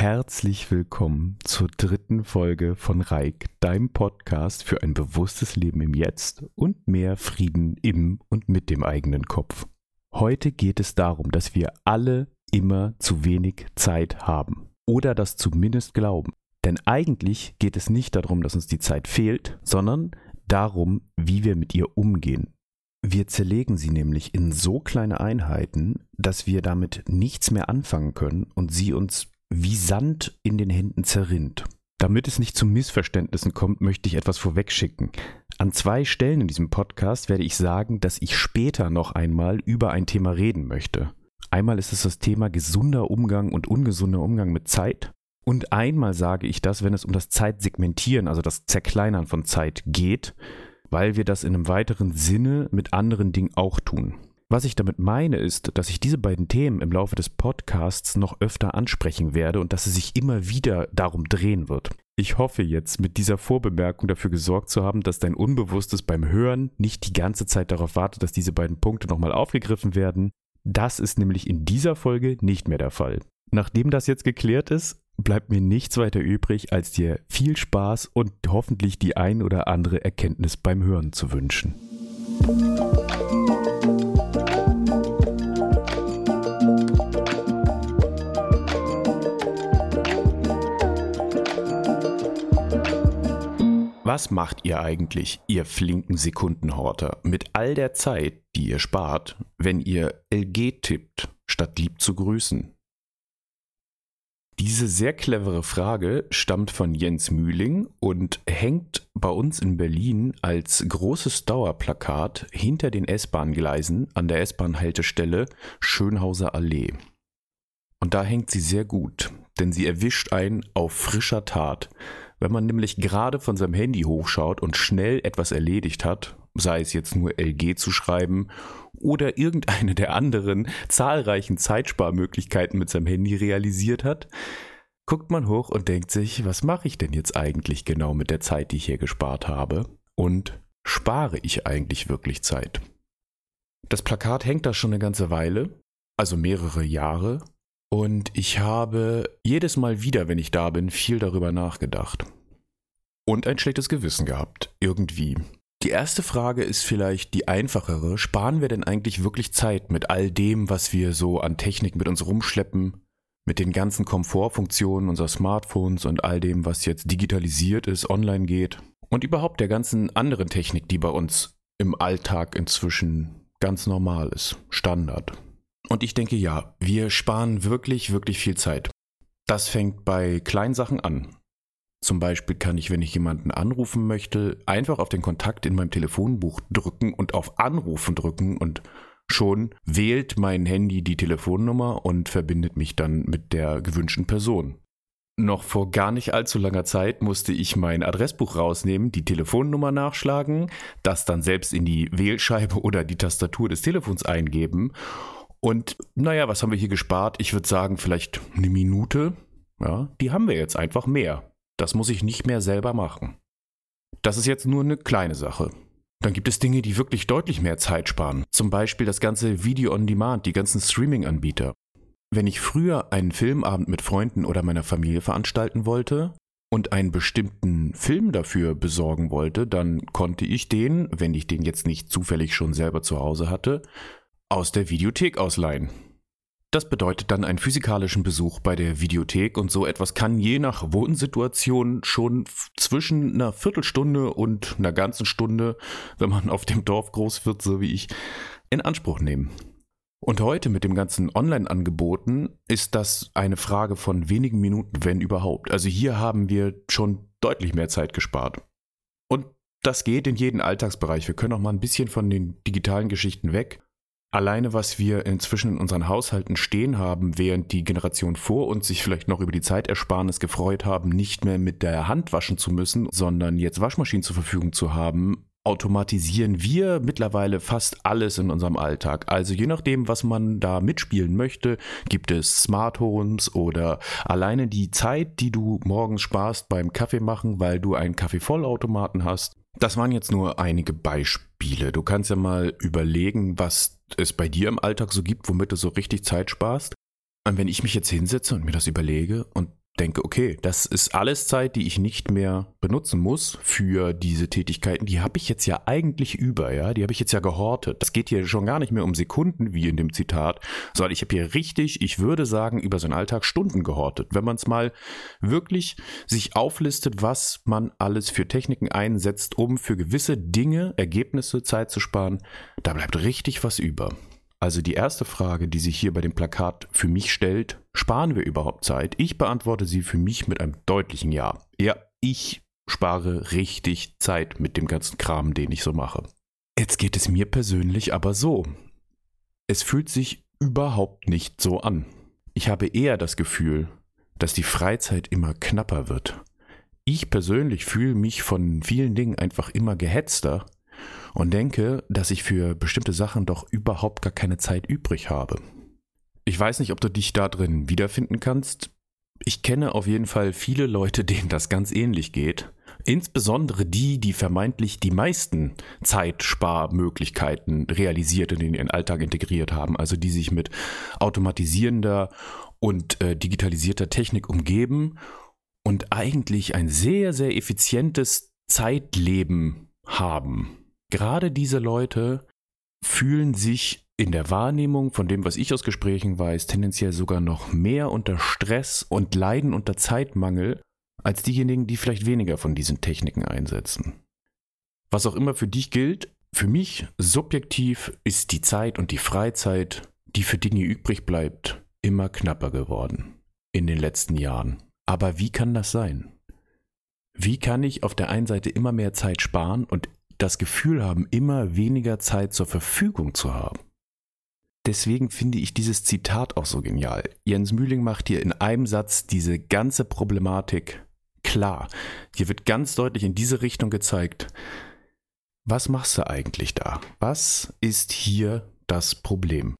herzlich willkommen zur dritten Folge von Reik, deinem Podcast für ein bewusstes Leben im Jetzt und mehr Frieden im und mit dem eigenen Kopf. Heute geht es darum, dass wir alle immer zu wenig Zeit haben oder das zumindest glauben. Denn eigentlich geht es nicht darum, dass uns die Zeit fehlt, sondern darum, wie wir mit ihr umgehen. Wir zerlegen sie nämlich in so kleine Einheiten, dass wir damit nichts mehr anfangen können und sie uns wie Sand in den Händen zerrinnt. Damit es nicht zu Missverständnissen kommt, möchte ich etwas vorwegschicken. An zwei Stellen in diesem Podcast werde ich sagen, dass ich später noch einmal über ein Thema reden möchte. Einmal ist es das Thema gesunder Umgang und ungesunder Umgang mit Zeit. Und einmal sage ich das, wenn es um das Zeitsegmentieren, also das Zerkleinern von Zeit geht, weil wir das in einem weiteren Sinne mit anderen Dingen auch tun. Was ich damit meine, ist, dass ich diese beiden Themen im Laufe des Podcasts noch öfter ansprechen werde und dass es sich immer wieder darum drehen wird. Ich hoffe jetzt, mit dieser Vorbemerkung dafür gesorgt zu haben, dass dein Unbewusstes beim Hören nicht die ganze Zeit darauf wartet, dass diese beiden Punkte nochmal aufgegriffen werden. Das ist nämlich in dieser Folge nicht mehr der Fall. Nachdem das jetzt geklärt ist, bleibt mir nichts weiter übrig, als dir viel Spaß und hoffentlich die ein oder andere Erkenntnis beim Hören zu wünschen. Was macht ihr eigentlich, ihr flinken Sekundenhorter, mit all der Zeit, die ihr spart, wenn ihr LG tippt, statt lieb zu grüßen? Diese sehr clevere Frage stammt von Jens Mühling und hängt bei uns in Berlin als großes Dauerplakat hinter den S-Bahn-Gleisen an der S-Bahn-Haltestelle Schönhauser Allee. Und da hängt sie sehr gut, denn sie erwischt einen auf frischer Tat, wenn man nämlich gerade von seinem Handy hochschaut und schnell etwas erledigt hat, sei es jetzt nur LG zu schreiben oder irgendeine der anderen zahlreichen Zeitsparmöglichkeiten mit seinem Handy realisiert hat, guckt man hoch und denkt sich, was mache ich denn jetzt eigentlich genau mit der Zeit, die ich hier gespart habe? Und spare ich eigentlich wirklich Zeit? Das Plakat hängt da schon eine ganze Weile, also mehrere Jahre, und ich habe jedes Mal wieder, wenn ich da bin, viel darüber nachgedacht. Und ein schlechtes Gewissen gehabt, irgendwie. Die erste Frage ist vielleicht die einfachere. Sparen wir denn eigentlich wirklich Zeit mit all dem, was wir so an Technik mit uns rumschleppen? Mit den ganzen Komfortfunktionen unserer Smartphones und all dem, was jetzt digitalisiert ist, online geht? Und überhaupt der ganzen anderen Technik, die bei uns im Alltag inzwischen ganz normal ist, Standard. Und ich denke ja, wir sparen wirklich, wirklich viel Zeit. Das fängt bei kleinen Sachen an. Zum Beispiel kann ich, wenn ich jemanden anrufen möchte, einfach auf den Kontakt in meinem Telefonbuch drücken und auf Anrufen drücken und schon wählt mein Handy die Telefonnummer und verbindet mich dann mit der gewünschten Person. Noch vor gar nicht allzu langer Zeit musste ich mein Adressbuch rausnehmen, die Telefonnummer nachschlagen, das dann selbst in die Wählscheibe oder die Tastatur des Telefons eingeben und naja, was haben wir hier gespart? Ich würde sagen, vielleicht eine Minute. Ja, die haben wir jetzt einfach mehr. Das muss ich nicht mehr selber machen. Das ist jetzt nur eine kleine Sache. Dann gibt es Dinge, die wirklich deutlich mehr Zeit sparen. Zum Beispiel das ganze Video on Demand, die ganzen Streaming-Anbieter. Wenn ich früher einen Filmabend mit Freunden oder meiner Familie veranstalten wollte und einen bestimmten Film dafür besorgen wollte, dann konnte ich den, wenn ich den jetzt nicht zufällig schon selber zu Hause hatte, aus der Videothek ausleihen. Das bedeutet dann einen physikalischen Besuch bei der Videothek und so etwas kann je nach Wohnsituation schon zwischen einer Viertelstunde und einer ganzen Stunde, wenn man auf dem Dorf groß wird, so wie ich, in Anspruch nehmen. Und heute mit dem ganzen Online-Angeboten ist das eine Frage von wenigen Minuten, wenn überhaupt. Also hier haben wir schon deutlich mehr Zeit gespart. Und das geht in jeden Alltagsbereich. Wir können auch mal ein bisschen von den digitalen Geschichten weg Alleine, was wir inzwischen in unseren Haushalten stehen haben, während die Generation vor uns sich vielleicht noch über die Zeitersparnis gefreut haben, nicht mehr mit der Hand waschen zu müssen, sondern jetzt Waschmaschinen zur Verfügung zu haben, automatisieren wir mittlerweile fast alles in unserem Alltag. Also je nachdem, was man da mitspielen möchte, gibt es Smart Homes oder alleine die Zeit, die du morgens sparst beim Kaffee machen, weil du einen Kaffeevollautomaten hast. Das waren jetzt nur einige Beispiele. Du kannst ja mal überlegen, was es bei dir im Alltag so gibt, womit du so richtig Zeit sparst. Und wenn ich mich jetzt hinsetze und mir das überlege und denke, okay, das ist alles Zeit, die ich nicht mehr benutzen muss für diese Tätigkeiten. Die habe ich jetzt ja eigentlich über, ja, die habe ich jetzt ja gehortet. Das geht hier schon gar nicht mehr um Sekunden, wie in dem Zitat, sondern ich habe hier richtig, ich würde sagen, über so einen Alltag Stunden gehortet. Wenn man es mal wirklich sich auflistet, was man alles für Techniken einsetzt, um für gewisse Dinge, Ergebnisse, Zeit zu sparen, da bleibt richtig was über. Also die erste Frage, die sich hier bei dem Plakat für mich stellt, sparen wir überhaupt Zeit? Ich beantworte sie für mich mit einem deutlichen Ja. Ja, ich spare richtig Zeit mit dem ganzen Kram, den ich so mache. Jetzt geht es mir persönlich aber so. Es fühlt sich überhaupt nicht so an. Ich habe eher das Gefühl, dass die Freizeit immer knapper wird. Ich persönlich fühle mich von vielen Dingen einfach immer gehetzter und denke, dass ich für bestimmte Sachen doch überhaupt gar keine Zeit übrig habe. Ich weiß nicht, ob du dich da drin wiederfinden kannst. Ich kenne auf jeden Fall viele Leute, denen das ganz ähnlich geht. Insbesondere die, die vermeintlich die meisten Zeitsparmöglichkeiten realisiert und in ihren Alltag integriert haben, also die sich mit automatisierender und äh, digitalisierter Technik umgeben und eigentlich ein sehr, sehr effizientes Zeitleben haben. Gerade diese Leute fühlen sich in der Wahrnehmung von dem, was ich aus Gesprächen weiß, tendenziell sogar noch mehr unter Stress und leiden unter Zeitmangel als diejenigen, die vielleicht weniger von diesen Techniken einsetzen. Was auch immer für dich gilt, für mich subjektiv ist die Zeit und die Freizeit, die für Dinge übrig bleibt, immer knapper geworden in den letzten Jahren. Aber wie kann das sein? Wie kann ich auf der einen Seite immer mehr Zeit sparen und das Gefühl haben, immer weniger Zeit zur Verfügung zu haben. Deswegen finde ich dieses Zitat auch so genial. Jens Mühling macht hier in einem Satz diese ganze Problematik klar. Hier wird ganz deutlich in diese Richtung gezeigt, was machst du eigentlich da? Was ist hier das Problem?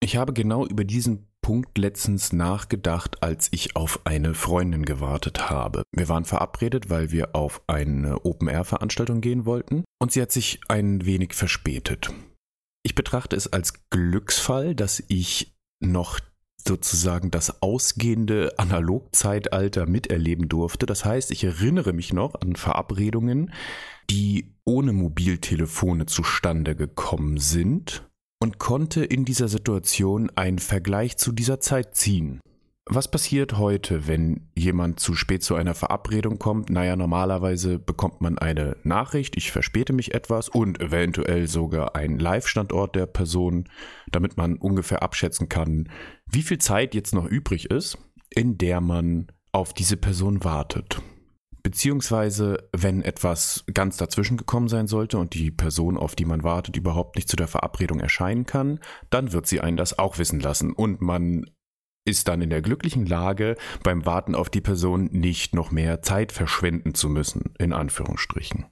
Ich habe genau über diesen Punkt letztens nachgedacht, als ich auf eine Freundin gewartet habe. Wir waren verabredet, weil wir auf eine Open-Air-Veranstaltung gehen wollten und sie hat sich ein wenig verspätet. Ich betrachte es als Glücksfall, dass ich noch sozusagen das ausgehende Analogzeitalter miterleben durfte. Das heißt, ich erinnere mich noch an Verabredungen, die ohne Mobiltelefone zustande gekommen sind und konnte in dieser Situation einen Vergleich zu dieser Zeit ziehen. Was passiert heute, wenn jemand zu spät zu einer Verabredung kommt? Naja, normalerweise bekommt man eine Nachricht, ich verspäte mich etwas und eventuell sogar einen Live-Standort der Person, damit man ungefähr abschätzen kann, wie viel Zeit jetzt noch übrig ist, in der man auf diese Person wartet. Beziehungsweise, wenn etwas ganz dazwischen gekommen sein sollte und die Person, auf die man wartet, überhaupt nicht zu der Verabredung erscheinen kann, dann wird sie einen das auch wissen lassen und man ist dann in der glücklichen Lage, beim Warten auf die Person nicht noch mehr Zeit verschwenden zu müssen, in Anführungsstrichen.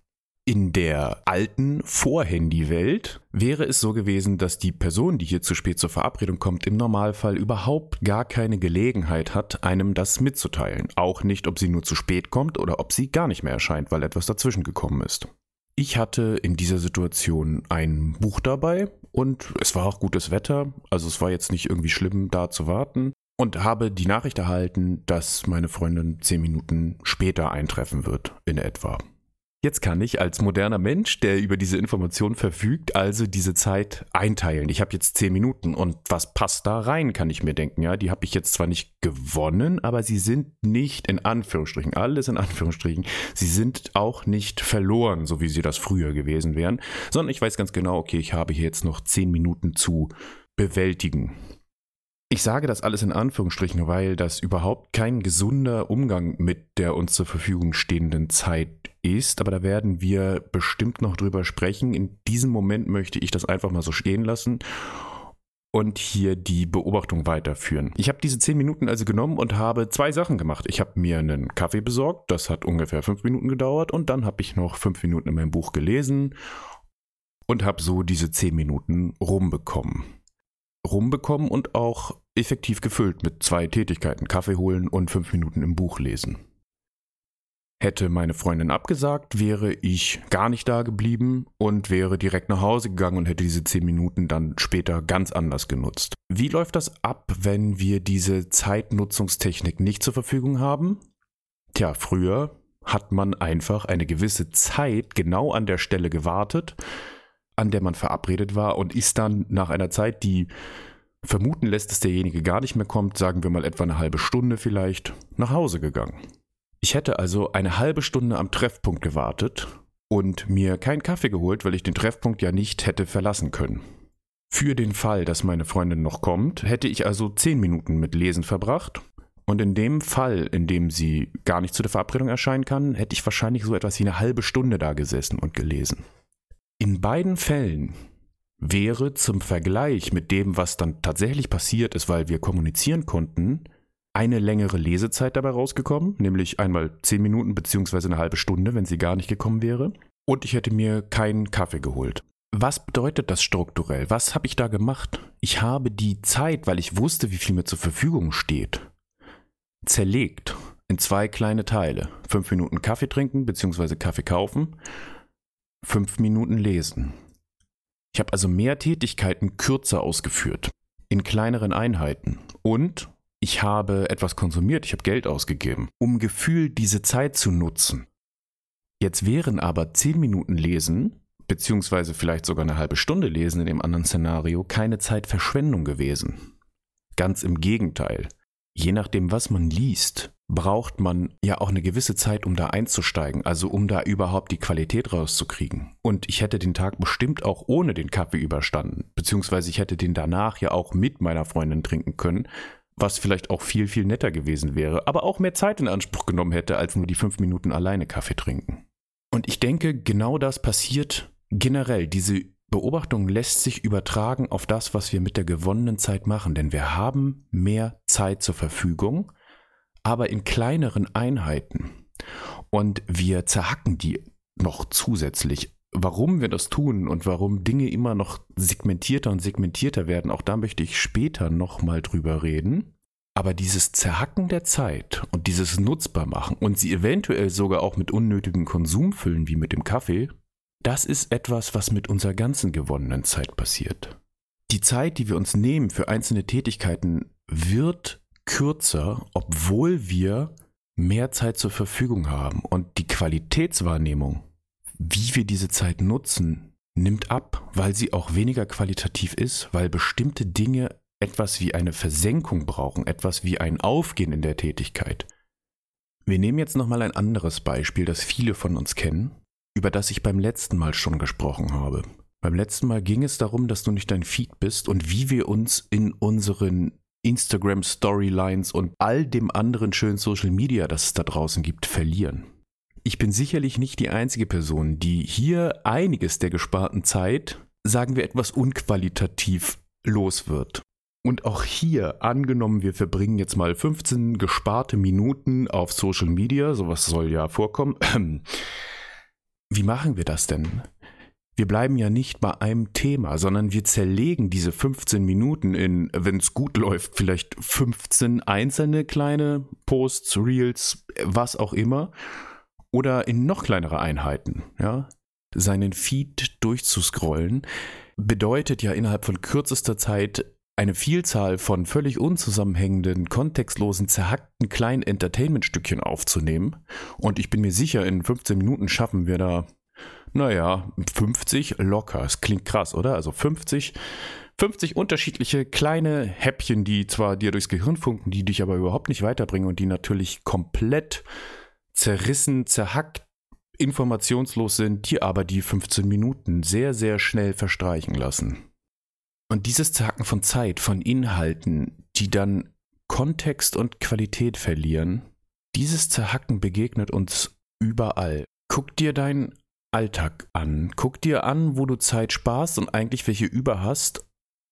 In der alten Vor-Handy-Welt wäre es so gewesen, dass die Person, die hier zu spät zur Verabredung kommt, im Normalfall überhaupt gar keine Gelegenheit hat, einem das mitzuteilen. Auch nicht, ob sie nur zu spät kommt oder ob sie gar nicht mehr erscheint, weil etwas dazwischen gekommen ist. Ich hatte in dieser Situation ein Buch dabei und es war auch gutes Wetter, also es war jetzt nicht irgendwie schlimm, da zu warten und habe die Nachricht erhalten, dass meine Freundin zehn Minuten später eintreffen wird, in etwa. Jetzt kann ich als moderner Mensch, der über diese Information verfügt, also diese Zeit einteilen. Ich habe jetzt zehn Minuten und was passt da rein, kann ich mir denken. Ja, die habe ich jetzt zwar nicht gewonnen, aber sie sind nicht in Anführungsstrichen, alles in Anführungsstrichen, sie sind auch nicht verloren, so wie sie das früher gewesen wären, sondern ich weiß ganz genau, okay, ich habe hier jetzt noch zehn Minuten zu bewältigen. Ich sage das alles in Anführungsstrichen, weil das überhaupt kein gesunder Umgang mit der uns zur Verfügung stehenden Zeit ist, aber da werden wir bestimmt noch drüber sprechen. In diesem Moment möchte ich das einfach mal so stehen lassen und hier die Beobachtung weiterführen. Ich habe diese zehn Minuten also genommen und habe zwei Sachen gemacht. Ich habe mir einen Kaffee besorgt, das hat ungefähr fünf Minuten gedauert und dann habe ich noch fünf Minuten in meinem Buch gelesen und habe so diese zehn Minuten rumbekommen rumbekommen und auch effektiv gefüllt mit zwei Tätigkeiten, Kaffee holen und fünf Minuten im Buch lesen. Hätte meine Freundin abgesagt, wäre ich gar nicht da geblieben und wäre direkt nach Hause gegangen und hätte diese zehn Minuten dann später ganz anders genutzt. Wie läuft das ab, wenn wir diese Zeitnutzungstechnik nicht zur Verfügung haben? Tja, früher hat man einfach eine gewisse Zeit genau an der Stelle gewartet, an der man verabredet war und ist dann nach einer Zeit, die vermuten lässt, dass derjenige gar nicht mehr kommt, sagen wir mal etwa eine halbe Stunde vielleicht, nach Hause gegangen. Ich hätte also eine halbe Stunde am Treffpunkt gewartet und mir keinen Kaffee geholt, weil ich den Treffpunkt ja nicht hätte verlassen können. Für den Fall, dass meine Freundin noch kommt, hätte ich also zehn Minuten mit Lesen verbracht. Und in dem Fall, in dem sie gar nicht zu der Verabredung erscheinen kann, hätte ich wahrscheinlich so etwas wie eine halbe Stunde da gesessen und gelesen. In beiden Fällen wäre zum Vergleich mit dem, was dann tatsächlich passiert ist, weil wir kommunizieren konnten, eine längere Lesezeit dabei rausgekommen, nämlich einmal zehn Minuten beziehungsweise eine halbe Stunde, wenn sie gar nicht gekommen wäre. Und ich hätte mir keinen Kaffee geholt. Was bedeutet das strukturell? Was habe ich da gemacht? Ich habe die Zeit, weil ich wusste, wie viel mir zur Verfügung steht, zerlegt in zwei kleine Teile. Fünf Minuten Kaffee trinken beziehungsweise Kaffee kaufen, fünf Minuten lesen. Ich habe also mehr Tätigkeiten kürzer ausgeführt, in kleineren Einheiten. Und ich habe etwas konsumiert, ich habe Geld ausgegeben, um gefühlt diese Zeit zu nutzen. Jetzt wären aber zehn Minuten Lesen, beziehungsweise vielleicht sogar eine halbe Stunde Lesen in dem anderen Szenario, keine Zeitverschwendung gewesen. Ganz im Gegenteil. Je nachdem, was man liest, braucht man ja auch eine gewisse Zeit, um da einzusteigen, also um da überhaupt die Qualität rauszukriegen. Und ich hätte den Tag bestimmt auch ohne den Kaffee überstanden, beziehungsweise ich hätte den danach ja auch mit meiner Freundin trinken können, was vielleicht auch viel, viel netter gewesen wäre, aber auch mehr Zeit in Anspruch genommen hätte, als nur die fünf Minuten alleine Kaffee trinken. Und ich denke, genau das passiert generell. Diese Beobachtung lässt sich übertragen auf das, was wir mit der gewonnenen Zeit machen, denn wir haben mehr Zeit zur Verfügung, aber in kleineren Einheiten. Und wir zerhacken die noch zusätzlich warum wir das tun und warum Dinge immer noch segmentierter und segmentierter werden, auch da möchte ich später nochmal drüber reden. Aber dieses Zerhacken der Zeit und dieses Nutzbarmachen und sie eventuell sogar auch mit unnötigem Konsum füllen, wie mit dem Kaffee, das ist etwas, was mit unserer ganzen gewonnenen Zeit passiert. Die Zeit, die wir uns nehmen für einzelne Tätigkeiten, wird kürzer, obwohl wir mehr Zeit zur Verfügung haben. Und die Qualitätswahrnehmung wie wir diese Zeit nutzen, nimmt ab, weil sie auch weniger qualitativ ist, weil bestimmte Dinge etwas wie eine Versenkung brauchen, etwas wie ein Aufgehen in der Tätigkeit. Wir nehmen jetzt nochmal ein anderes Beispiel, das viele von uns kennen, über das ich beim letzten Mal schon gesprochen habe. Beim letzten Mal ging es darum, dass du nicht dein Feed bist und wie wir uns in unseren Instagram Storylines und all dem anderen schönen Social Media, das es da draußen gibt, verlieren. Ich bin sicherlich nicht die einzige Person, die hier einiges der gesparten Zeit, sagen wir etwas unqualitativ, los wird. Und auch hier, angenommen, wir verbringen jetzt mal 15 gesparte Minuten auf Social Media, sowas soll ja vorkommen. Wie machen wir das denn? Wir bleiben ja nicht bei einem Thema, sondern wir zerlegen diese 15 Minuten in, wenn es gut läuft, vielleicht 15 einzelne kleine Posts, Reels, was auch immer oder in noch kleinere Einheiten, ja, seinen Feed durchzuscrollen, bedeutet ja innerhalb von kürzester Zeit eine Vielzahl von völlig unzusammenhängenden, kontextlosen, zerhackten kleinen Entertainment-Stückchen aufzunehmen. Und ich bin mir sicher, in 15 Minuten schaffen wir da, naja, 50 locker. Es klingt krass, oder? Also 50, 50 unterschiedliche kleine Häppchen, die zwar dir durchs Gehirn funken, die dich aber überhaupt nicht weiterbringen und die natürlich komplett zerrissen, zerhackt, informationslos sind, die aber die 15 Minuten sehr, sehr schnell verstreichen lassen. Und dieses Zerhacken von Zeit, von Inhalten, die dann Kontext und Qualität verlieren, dieses Zerhacken begegnet uns überall. Guck dir deinen Alltag an, guck dir an, wo du Zeit sparst und eigentlich welche über hast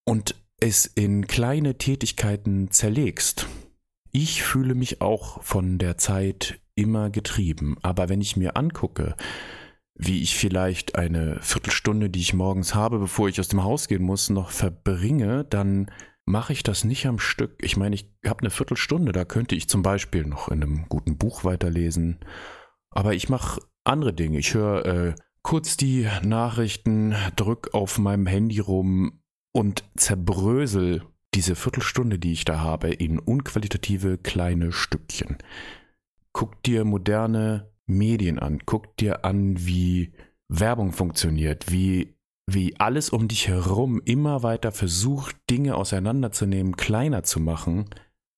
und es in kleine Tätigkeiten zerlegst. Ich fühle mich auch von der Zeit immer getrieben. Aber wenn ich mir angucke, wie ich vielleicht eine Viertelstunde, die ich morgens habe, bevor ich aus dem Haus gehen muss, noch verbringe, dann mache ich das nicht am Stück. Ich meine, ich habe eine Viertelstunde, da könnte ich zum Beispiel noch in einem guten Buch weiterlesen Aber ich mache andere Dinge. Ich höre äh, kurz die Nachrichten, drück auf meinem Handy rum und zerbrösel diese Viertelstunde, die ich da habe, in unqualitative kleine Stückchen. Guck dir moderne Medien an, guck dir an, wie Werbung funktioniert, wie, wie alles um dich herum immer weiter versucht, Dinge auseinanderzunehmen, kleiner zu machen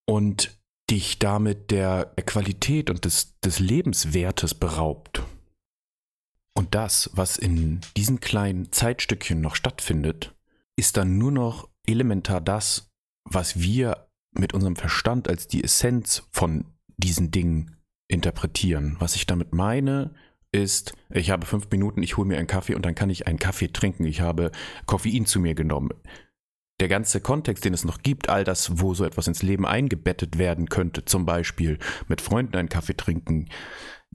und dich damit der Qualität und des, des Lebenswertes beraubt. Und das, was in diesen kleinen Zeitstückchen noch stattfindet, ist dann nur noch elementar das, was wir mit unserem Verstand als die Essenz von diesen Dingen interpretieren. Was ich damit meine, ist, ich habe fünf Minuten, ich hole mir einen Kaffee und dann kann ich einen Kaffee trinken. Ich habe Koffein zu mir genommen. Der ganze Kontext, den es noch gibt, all das, wo so etwas ins Leben eingebettet werden könnte, zum Beispiel mit Freunden einen Kaffee trinken,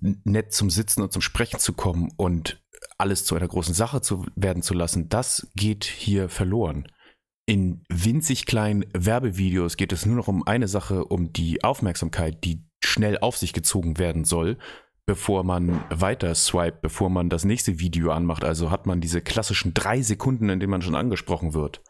nett zum Sitzen und zum Sprechen zu kommen und alles zu einer großen Sache zu werden zu lassen, das geht hier verloren. In winzig kleinen Werbevideos geht es nur noch um eine Sache, um die Aufmerksamkeit, die schnell auf sich gezogen werden soll, bevor man weiter swiped, bevor man das nächste Video anmacht. Also hat man diese klassischen drei Sekunden, in denen man schon angesprochen wird.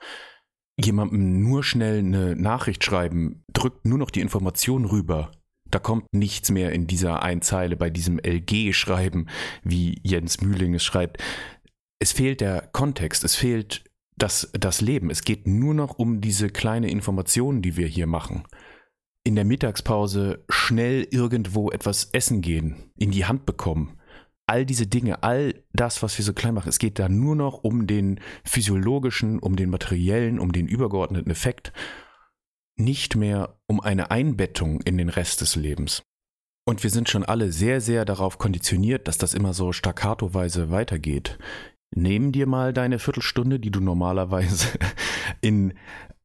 Jemandem nur schnell eine Nachricht schreiben, drückt nur noch die Information rüber. Da kommt nichts mehr in dieser Einzeile bei diesem LG-Schreiben, wie Jens Mühling es schreibt. Es fehlt der Kontext, es fehlt das, das Leben. Es geht nur noch um diese kleine Information, die wir hier machen. In der Mittagspause schnell irgendwo etwas essen gehen, in die Hand bekommen. All diese Dinge, all das, was wir so klein machen, es geht da nur noch um den physiologischen, um den materiellen, um den übergeordneten Effekt, nicht mehr um eine Einbettung in den Rest des Lebens. Und wir sind schon alle sehr, sehr darauf konditioniert, dass das immer so staccatoweise weitergeht. Nehmen dir mal deine Viertelstunde, die du normalerweise in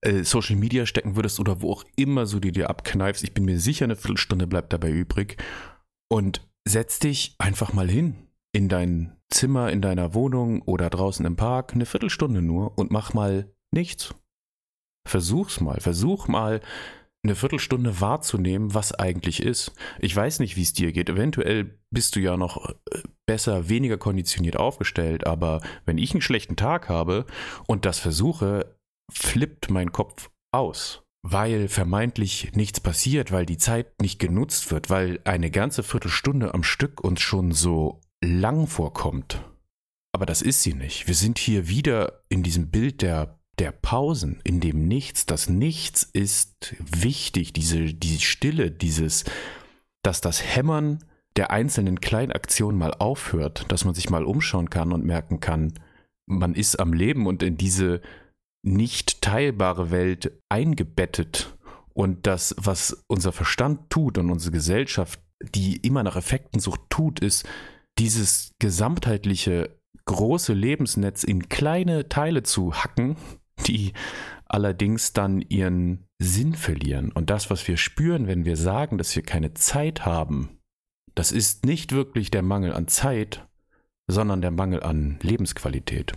äh, Social Media stecken würdest oder wo auch immer so die dir abkneifst. Ich bin mir sicher, eine Viertelstunde bleibt dabei übrig. Und setz dich einfach mal hin in dein Zimmer, in deiner Wohnung oder draußen im Park, eine Viertelstunde nur und mach mal nichts. Versuch's mal, versuch mal eine Viertelstunde wahrzunehmen, was eigentlich ist. Ich weiß nicht, wie es dir geht. Eventuell bist du ja noch äh, besser, weniger konditioniert aufgestellt, aber wenn ich einen schlechten Tag habe und das versuche, flippt mein Kopf aus, weil vermeintlich nichts passiert, weil die Zeit nicht genutzt wird, weil eine ganze Viertelstunde am Stück uns schon so lang vorkommt. Aber das ist sie nicht. Wir sind hier wieder in diesem Bild der der Pausen, in dem Nichts, das Nichts ist wichtig, diese, die Stille, dieses, dass das Hämmern der einzelnen Kleinaktionen mal aufhört, dass man sich mal umschauen kann und merken kann, man ist am Leben und in diese nicht teilbare Welt eingebettet. Und das, was unser Verstand tut und unsere Gesellschaft, die immer nach Effekten sucht, tut, ist dieses gesamtheitliche große Lebensnetz in kleine Teile zu hacken die allerdings dann ihren Sinn verlieren. Und das, was wir spüren, wenn wir sagen, dass wir keine Zeit haben, das ist nicht wirklich der Mangel an Zeit, sondern der Mangel an Lebensqualität.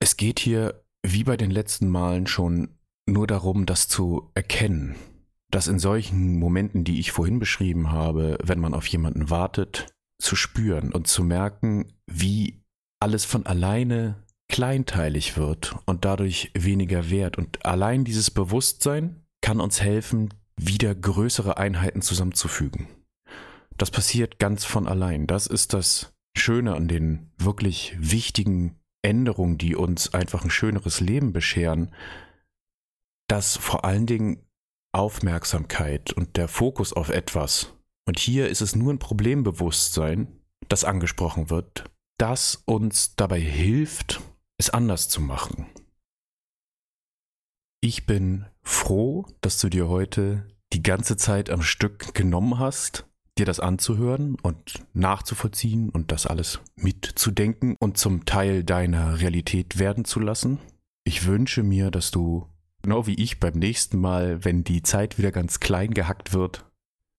Es geht hier, wie bei den letzten Malen schon, nur darum, das zu erkennen, dass in solchen Momenten, die ich vorhin beschrieben habe, wenn man auf jemanden wartet, zu spüren und zu merken, wie alles von alleine kleinteilig wird und dadurch weniger wert. Und allein dieses Bewusstsein kann uns helfen, wieder größere Einheiten zusammenzufügen. Das passiert ganz von allein. Das ist das Schöne an den wirklich wichtigen Änderungen, die uns einfach ein schöneres Leben bescheren, dass vor allen Dingen Aufmerksamkeit und der Fokus auf etwas, und hier ist es nur ein Problembewusstsein, das angesprochen wird, das uns dabei hilft, es anders zu machen. Ich bin froh, dass du dir heute die ganze Zeit am Stück genommen hast, dir das anzuhören und nachzuvollziehen und das alles mitzudenken und zum Teil deiner Realität werden zu lassen. Ich wünsche mir, dass du, genau wie ich beim nächsten Mal, wenn die Zeit wieder ganz klein gehackt wird,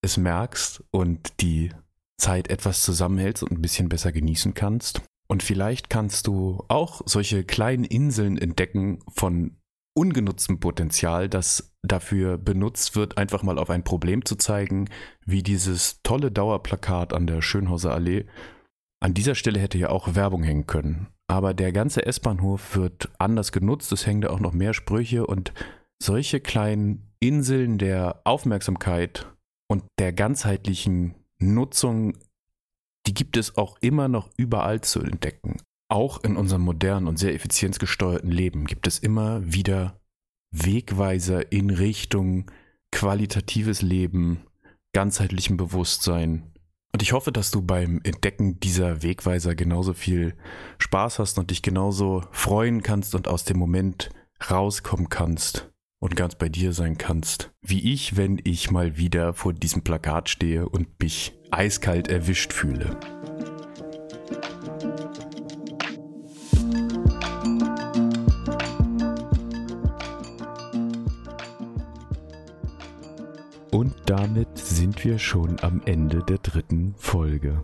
es merkst und die Zeit etwas zusammenhältst und ein bisschen besser genießen kannst. Und vielleicht kannst du auch solche kleinen Inseln entdecken von ungenutztem Potenzial, das dafür benutzt wird, einfach mal auf ein Problem zu zeigen, wie dieses tolle Dauerplakat an der Schönhauser Allee. An dieser Stelle hätte ja auch Werbung hängen können. Aber der ganze S-Bahnhof wird anders genutzt, es hängen da auch noch mehr Sprüche und solche kleinen Inseln der Aufmerksamkeit und der ganzheitlichen Nutzung, die gibt es auch immer noch überall zu entdecken. Auch in unserem modernen und sehr effizienzgesteuerten Leben gibt es immer wieder Wegweiser in Richtung qualitatives Leben, ganzheitlichem Bewusstsein. Und ich hoffe, dass du beim Entdecken dieser Wegweiser genauso viel Spaß hast und dich genauso freuen kannst und aus dem Moment rauskommen kannst und ganz bei dir sein kannst, wie ich, wenn ich mal wieder vor diesem Plakat stehe und mich eiskalt erwischt fühle. Und damit sind wir schon am Ende der dritten Folge.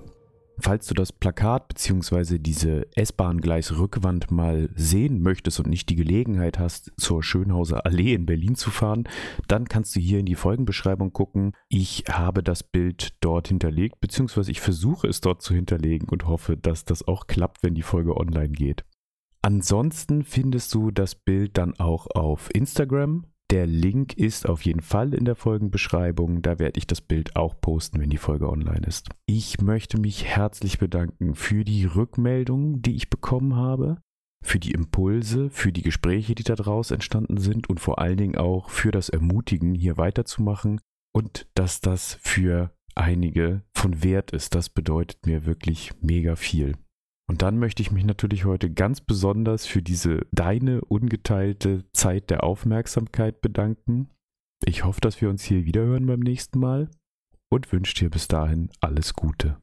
Falls du das Plakat bzw. diese S-Bahn-Gleisrückwand mal sehen möchtest und nicht die Gelegenheit hast, zur Schönhauser Allee in Berlin zu fahren, dann kannst du hier in die Folgenbeschreibung gucken. Ich habe das Bild dort hinterlegt, beziehungsweise ich versuche es dort zu hinterlegen und hoffe, dass das auch klappt, wenn die Folge online geht. Ansonsten findest du das Bild dann auch auf Instagram der Link ist auf jeden Fall in der Folgenbeschreibung. Da werde ich das Bild auch posten, wenn die Folge online ist. Ich möchte mich herzlich bedanken für die Rückmeldungen, die ich bekommen habe, für die Impulse, für die Gespräche, die daraus entstanden sind und vor allen Dingen auch für das Ermutigen, hier weiterzumachen und dass das für einige von Wert ist. Das bedeutet mir wirklich mega viel. Und dann möchte ich mich natürlich heute ganz besonders für diese deine ungeteilte Zeit der Aufmerksamkeit bedanken. Ich hoffe, dass wir uns hier wiederhören beim nächsten Mal und wünsche dir bis dahin alles Gute.